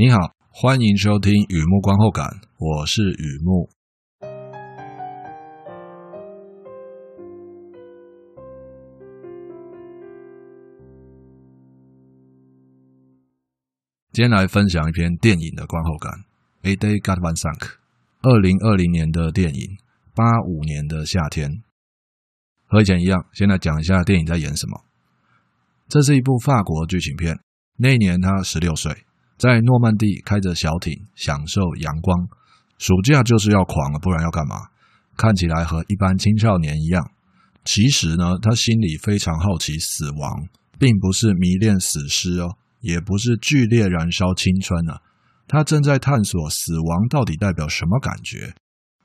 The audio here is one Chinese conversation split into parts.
你好，欢迎收听雨木观后感，我是雨木。今天来分享一篇电影的观后感。A Day Got One Sunk，二零二零年的电影，八五年的夏天。和以前一样，先来讲一下电影在演什么。这是一部法国剧情片。那一年他十六岁。在诺曼底开着小艇，享受阳光。暑假就是要狂了，不然要干嘛？看起来和一般青少年一样，其实呢，他心里非常好奇死亡，并不是迷恋死尸哦，也不是剧烈燃烧青春呢、啊。他正在探索死亡到底代表什么感觉。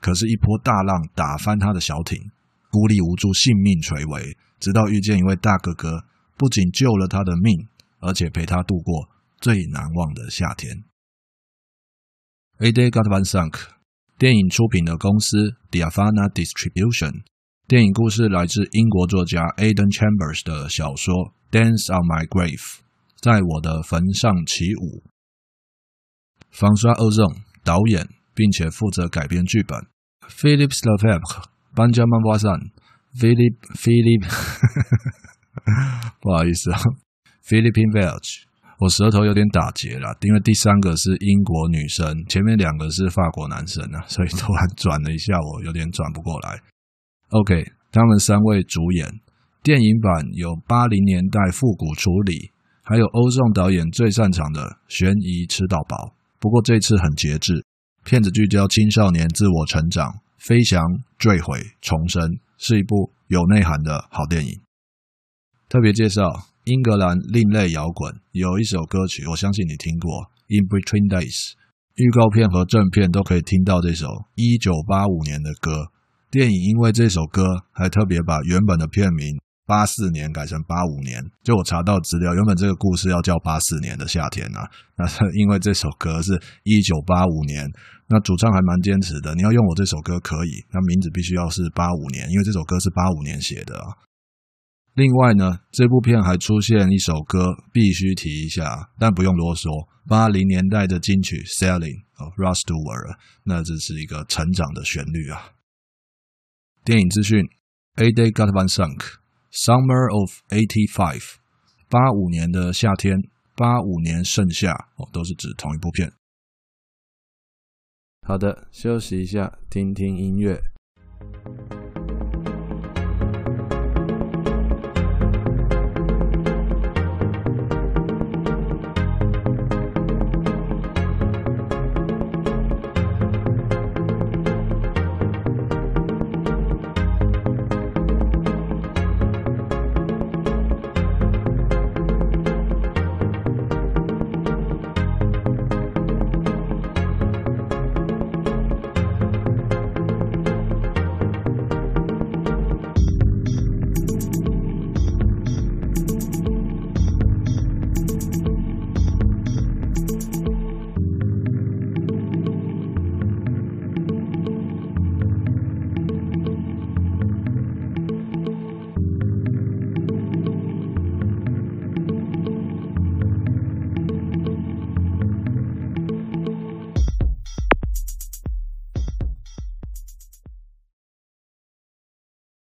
可是，一波大浪打翻他的小艇，孤立无助，性命垂危。直到遇见一位大哥哥，不仅救了他的命，而且陪他度过。最难忘的夏天。A Day Got One Sunk，电影出品的公司 Diafana Distribution。电影故事来自英国作家 Aidan Chambers 的小说《Dance on My Grave》，在我的坟上起舞。François Ozon 导演，并且负责改编剧本。Philippe Lefebvre、Benjamin Voisin、Philip Philip，不好意思啊，Philippine Village。我舌头有点打结了，因为第三个是英国女生，前面两个是法国男生啊，所以突然转了一下，我有点转不过来。OK，他们三位主演，电影版有八零年代复古处理，还有欧颂导演最擅长的悬疑吃到饱。不过这次很节制，片子聚焦青少年自我成长、飞翔、坠毁、重生，是一部有内涵的好电影。特别介绍。英格兰另类摇滚有一首歌曲，我相信你听过《In Between Days》。预告片和正片都可以听到这首一九八五年的歌。电影因为这首歌，还特别把原本的片名“八四年”改成“八五年”。就我查到资料，原本这个故事要叫《八四年的夏天》啊。那因为这首歌是一九八五年，那主唱还蛮坚持的，你要用我这首歌可以，那名字必须要是八五年，因为这首歌是八五年写的啊。另外呢，这部片还出现一首歌，必须提一下，但不用啰嗦。八零年代的金曲《Sailing》哦，Rod Stewart，那这是一个成长的旋律啊。电影资讯：A Day Got One Sunk，Summer of '85，八五年的夏天，八五年盛夏哦，都是指同一部片。好的，休息一下，听听音乐。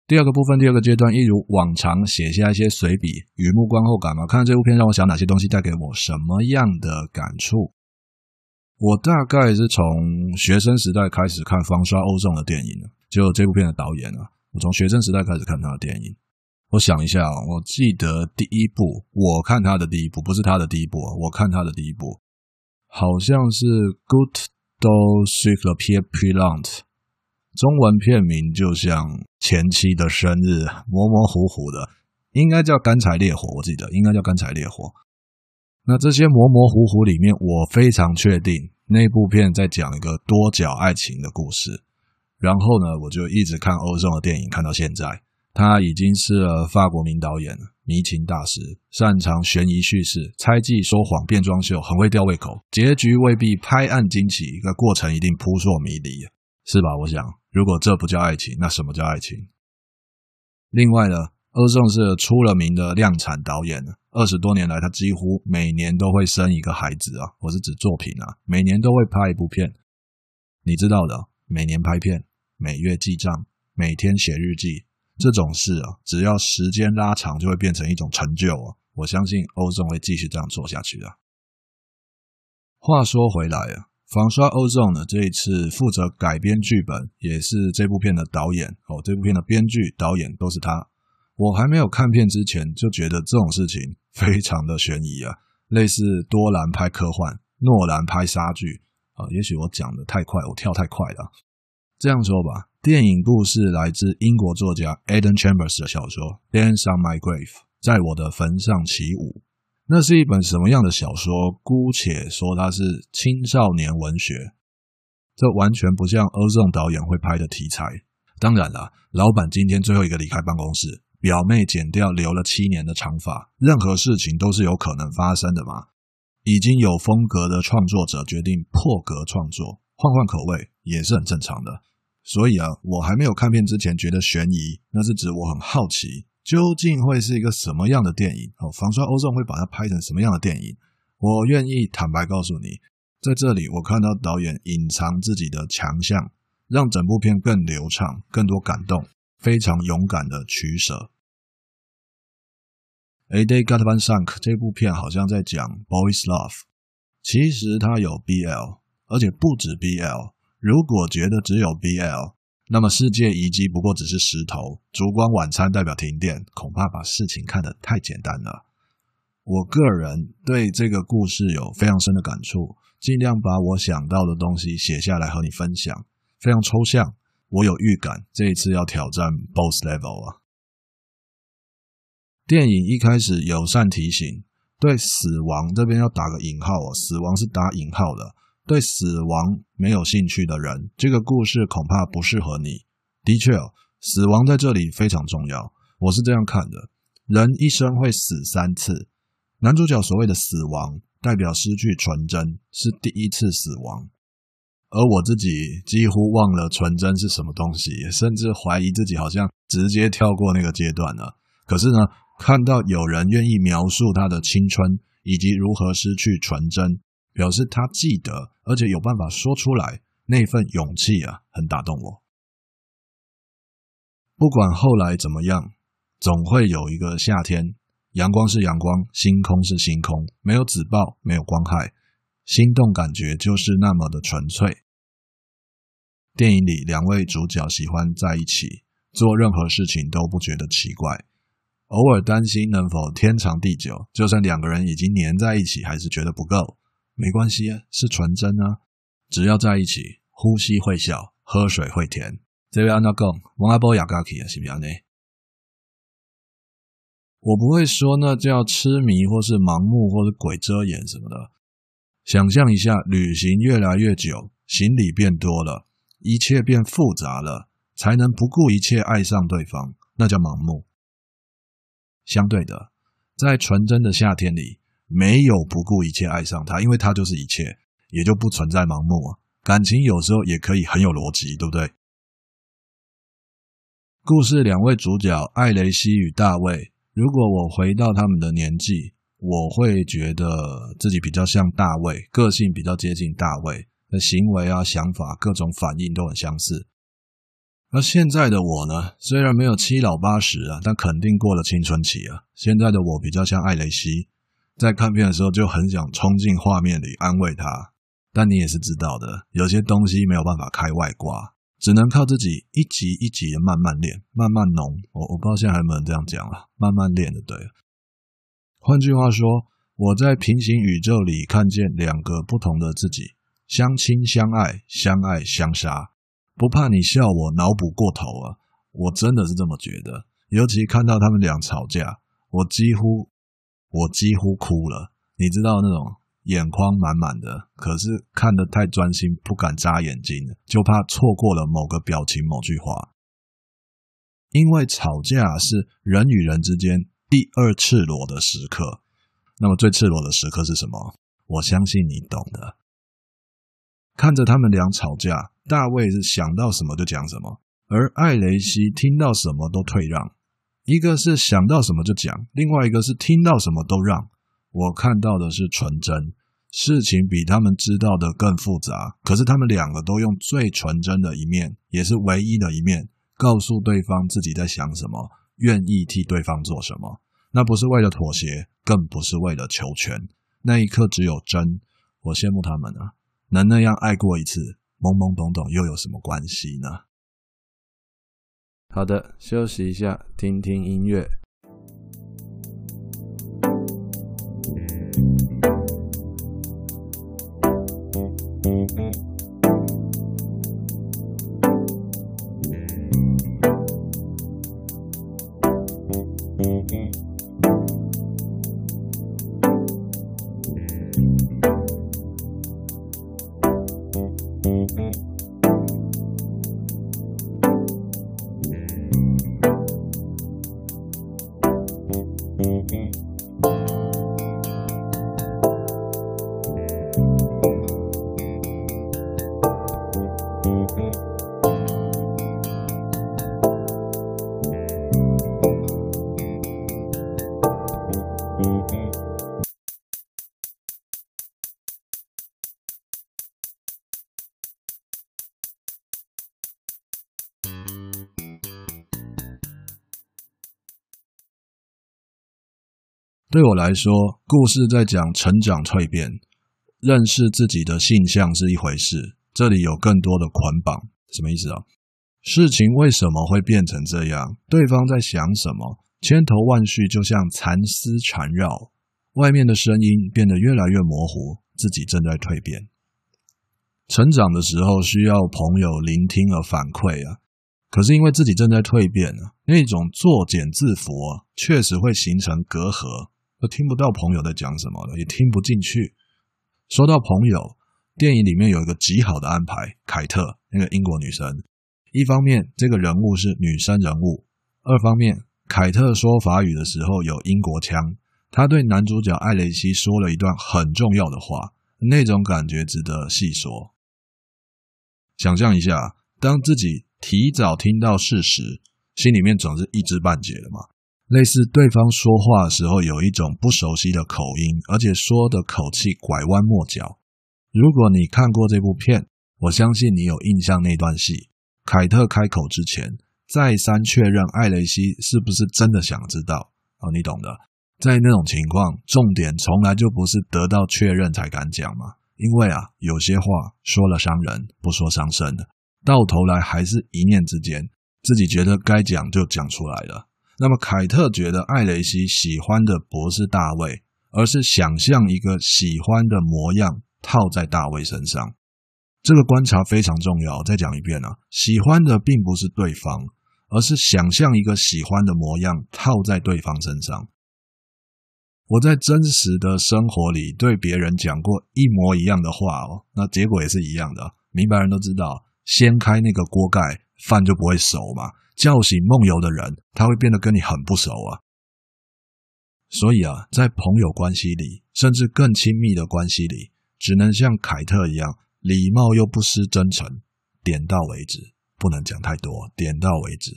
第二个部分，第二个阶段，一如往常，写下一些随笔，雨木观后感嘛。看这部片让我想哪些东西，带给我什么样的感触？我大概是从学生时代开始看方刷欧颂的电影，就这部片的导演啊，我从学生时代开始看他的电影。我想一下，我记得第一部，我看他的第一部，不是他的第一部，啊我看他的第一部，好像是《Goutte d'eau sur le pierre brûlante》。中文片名就像前妻的生日，模模糊糊的，应该叫干柴烈火。我记得应该叫干柴烈火。那这些模模糊糊里面，我非常确定那部片在讲一个多角爱情的故事。然后呢，我就一直看欧颂的电影，看到现在，他已经是了法国名导演，迷情大师，擅长悬疑叙事，猜忌、说谎、变装秀，很会吊胃口。结局未必拍案惊奇，一个过程一定扑朔迷离，是吧？我想。如果这不叫爱情，那什么叫爱情？另外呢，Ozon 是出了名的量产导演，二十多年来，他几乎每年都会生一个孩子啊，我是指作品啊，每年都会拍一部片。你知道的，每年拍片，每月记账，每天写日记，这种事啊，只要时间拉长，就会变成一种成就啊。我相信欧仲会继续这样做下去的。话说回来啊。François Ozon 呢，这一次负责改编剧本，也是这部片的导演哦。这部片的编剧、导演都是他。我还没有看片之前，就觉得这种事情非常的悬疑啊，类似多兰拍科幻，诺兰拍杀剧啊。也许我讲的太快，我跳太快了。这样说吧，电影故事来自英国作家 Adam Chambers 的小说《Dance on My Grave》，在我的坟上起舞。那是一本什么样的小说？姑且说它是青少年文学，这完全不像 Ozon 导演会拍的题材。当然了，老板今天最后一个离开办公室，表妹剪掉留了七年的长发，任何事情都是有可能发生的嘛。已经有风格的创作者决定破格创作，换换口味也是很正常的。所以啊，我还没有看片之前觉得悬疑，那是指我很好奇。究竟会是一个什么样的电影？哦，François Ozon 会把它拍成什么样的电影？我愿意坦白告诉你，在这里我看到导演隐藏自己的强项，让整部片更流畅、更多感动，非常勇敢的取舍。A Day Got One Sunk 这部片好像在讲 Boys Love，其实它有 BL，而且不止 BL。如果觉得只有 BL，那么世界遗迹不过只是石头，烛光晚餐代表停电，恐怕把事情看得太简单了。我个人对这个故事有非常深的感触，尽量把我想到的东西写下来和你分享。非常抽象，我有预感这一次要挑战 BOSS level 啊。电影一开始友善提醒，对死亡这边要打个引号哦，死亡是打引号的。对死亡没有兴趣的人，这个故事恐怕不适合你。的确哦，死亡在这里非常重要。我是这样看的：人一生会死三次。男主角所谓的死亡，代表失去纯真，是第一次死亡。而我自己几乎忘了纯真是什么东西，甚至怀疑自己好像直接跳过那个阶段了。可是呢，看到有人愿意描述他的青春，以及如何失去纯真。表示他记得，而且有办法说出来，那份勇气啊，很打动我。不管后来怎么样，总会有一个夏天，阳光是阳光，星空是星空，没有紫爆，没有光害，心动感觉就是那么的纯粹。电影里两位主角喜欢在一起，做任何事情都不觉得奇怪，偶尔担心能否天长地久，就算两个人已经黏在一起，还是觉得不够。没关系啊，是纯真啊！只要在一起，呼吸会笑，喝水会甜。这位安娜贡，王阿波雅嘎奇啊，是不是呢？我不会说那叫痴迷，或是盲目，或是鬼遮眼什么的。想象一下，旅行越来越久，行李变多了，一切变复杂了，才能不顾一切爱上对方，那叫盲目。相对的，在纯真的夏天里。没有不顾一切爱上他，因为他就是一切，也就不存在盲目啊。感情有时候也可以很有逻辑，对不对？故事两位主角艾雷西与大卫，如果我回到他们的年纪，我会觉得自己比较像大卫，个性比较接近大卫，的行为啊、想法、各种反应都很相似。而现在的我呢，虽然没有七老八十啊，但肯定过了青春期啊。现在的我比较像艾雷西。在看片的时候就很想冲进画面里安慰他，但你也是知道的，有些东西没有办法开外挂，只能靠自己一集一集的慢慢练，慢慢浓。我我不知道现在还有没有人这样讲了，慢慢练的对。换句话说，我在平行宇宙里看见两个不同的自己，相亲相爱，相爱相杀，不怕你笑我脑补过头啊！我真的是这么觉得，尤其看到他们俩吵架，我几乎。我几乎哭了，你知道那种眼眶满满的，可是看得太专心，不敢眨眼睛，就怕错过了某个表情、某句话。因为吵架是人与人之间第二赤裸的时刻，那么最赤裸的时刻是什么？我相信你懂的。看着他们俩吵架，大卫是想到什么就讲什么，而艾雷西听到什么都退让。一个是想到什么就讲，另外一个是听到什么都让。我看到的是纯真，事情比他们知道的更复杂，可是他们两个都用最纯真的一面，也是唯一的一面，告诉对方自己在想什么，愿意替对方做什么。那不是为了妥协，更不是为了求全。那一刻只有真。我羡慕他们啊，能那样爱过一次，懵懵懂懂又有什么关系呢？好的，休息一下，听听音乐。对我来说，故事在讲成长蜕变，认识自己的性向是一回事，这里有更多的捆绑，什么意思啊？事情为什么会变成这样？对方在想什么？千头万绪，就像蚕丝缠绕，外面的声音变得越来越模糊，自己正在蜕变。成长的时候需要朋友聆听和反馈啊。可是因为自己正在蜕变啊，那种作茧自缚啊，确实会形成隔阂。都听不到朋友在讲什么了，也听不进去。说到朋友，电影里面有一个极好的安排，凯特那个英国女生。一方面，这个人物是女生人物；二方面，凯特说法语的时候有英国腔。她对男主角艾雷西说了一段很重要的话，那种感觉值得细说。想象一下，当自己提早听到事实，心里面总是一知半解的嘛。类似对方说话的时候有一种不熟悉的口音，而且说的口气拐弯抹角。如果你看过这部片，我相信你有印象那段戏。凯特开口之前，再三确认艾雷西是不是真的想知道。哦，你懂的。在那种情况，重点从来就不是得到确认才敢讲嘛。因为啊，有些话说了伤人，不说伤身的，到头来还是一念之间，自己觉得该讲就讲出来了。那么，凯特觉得艾雷西喜欢的不是大卫，而是想象一个喜欢的模样套在大卫身上。这个观察非常重要。再讲一遍啊，喜欢的并不是对方，而是想象一个喜欢的模样套在对方身上。我在真实的生活里对别人讲过一模一样的话哦，那结果也是一样的。明白人都知道，掀开那个锅盖，饭就不会熟嘛。叫醒梦游的人，他会变得跟你很不熟啊。所以啊，在朋友关系里，甚至更亲密的关系里，只能像凯特一样，礼貌又不失真诚，点到为止，不能讲太多，点到为止。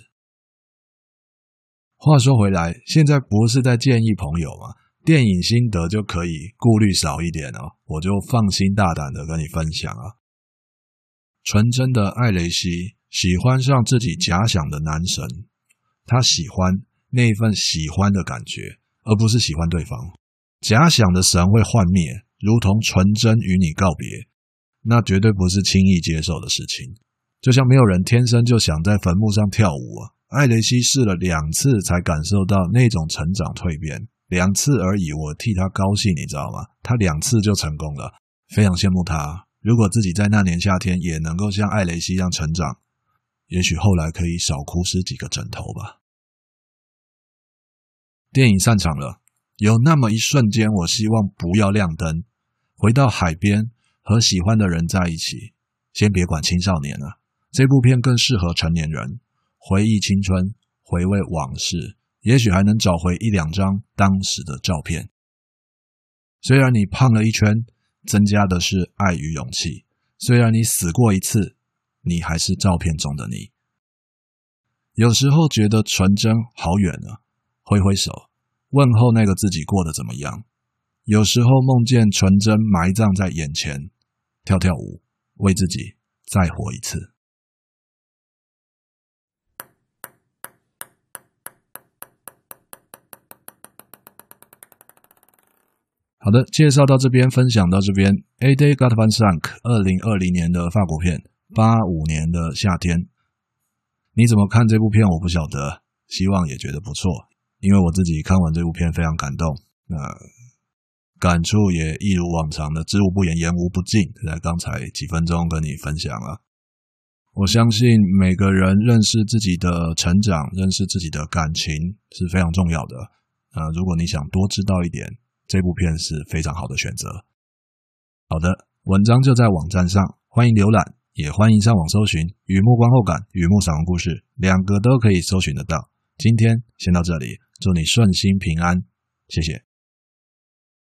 话说回来，现在不是在建议朋友吗？电影心得就可以顾虑少一点哦，我就放心大胆的跟你分享啊。纯真的艾雷西。喜欢上自己假想的男神，他喜欢那份喜欢的感觉，而不是喜欢对方。假想的神会幻灭，如同纯真与你告别，那绝对不是轻易接受的事情。就像没有人天生就想在坟墓上跳舞啊！艾雷西试了两次才感受到那种成长蜕变，两次而已，我替他高兴，你知道吗？他两次就成功了，非常羡慕他。如果自己在那年夏天也能够像艾雷西一样成长。也许后来可以少哭湿几个枕头吧。电影散场了，有那么一瞬间，我希望不要亮灯，回到海边和喜欢的人在一起。先别管青少年了，这部片更适合成年人，回忆青春，回味往事，也许还能找回一两张当时的照片。虽然你胖了一圈，增加的是爱与勇气；虽然你死过一次。你还是照片中的你，有时候觉得纯真好远啊，挥挥手问候那个自己过得怎么样。有时候梦见纯真埋葬在眼前，跳跳舞，为自己再活一次。好的，介绍到这边，分享到这边。A Day Got Van Sank，二零二零年的法国片，八五年的夏天。你怎么看这部片？我不晓得，希望也觉得不错，因为我自己看完这部片非常感动，那感触也一如往常的知无不言，言无不尽，在刚才几分钟跟你分享了。我相信每个人认识自己的成长，认识自己的感情是非常重要的。呃，如果你想多知道一点。这部片是非常好的选择。好的，文章就在网站上，欢迎浏览，也欢迎上网搜寻《雨幕观后感》《雨幕散文故事》，两个都可以搜寻得到。今天先到这里，祝你顺心平安，谢谢。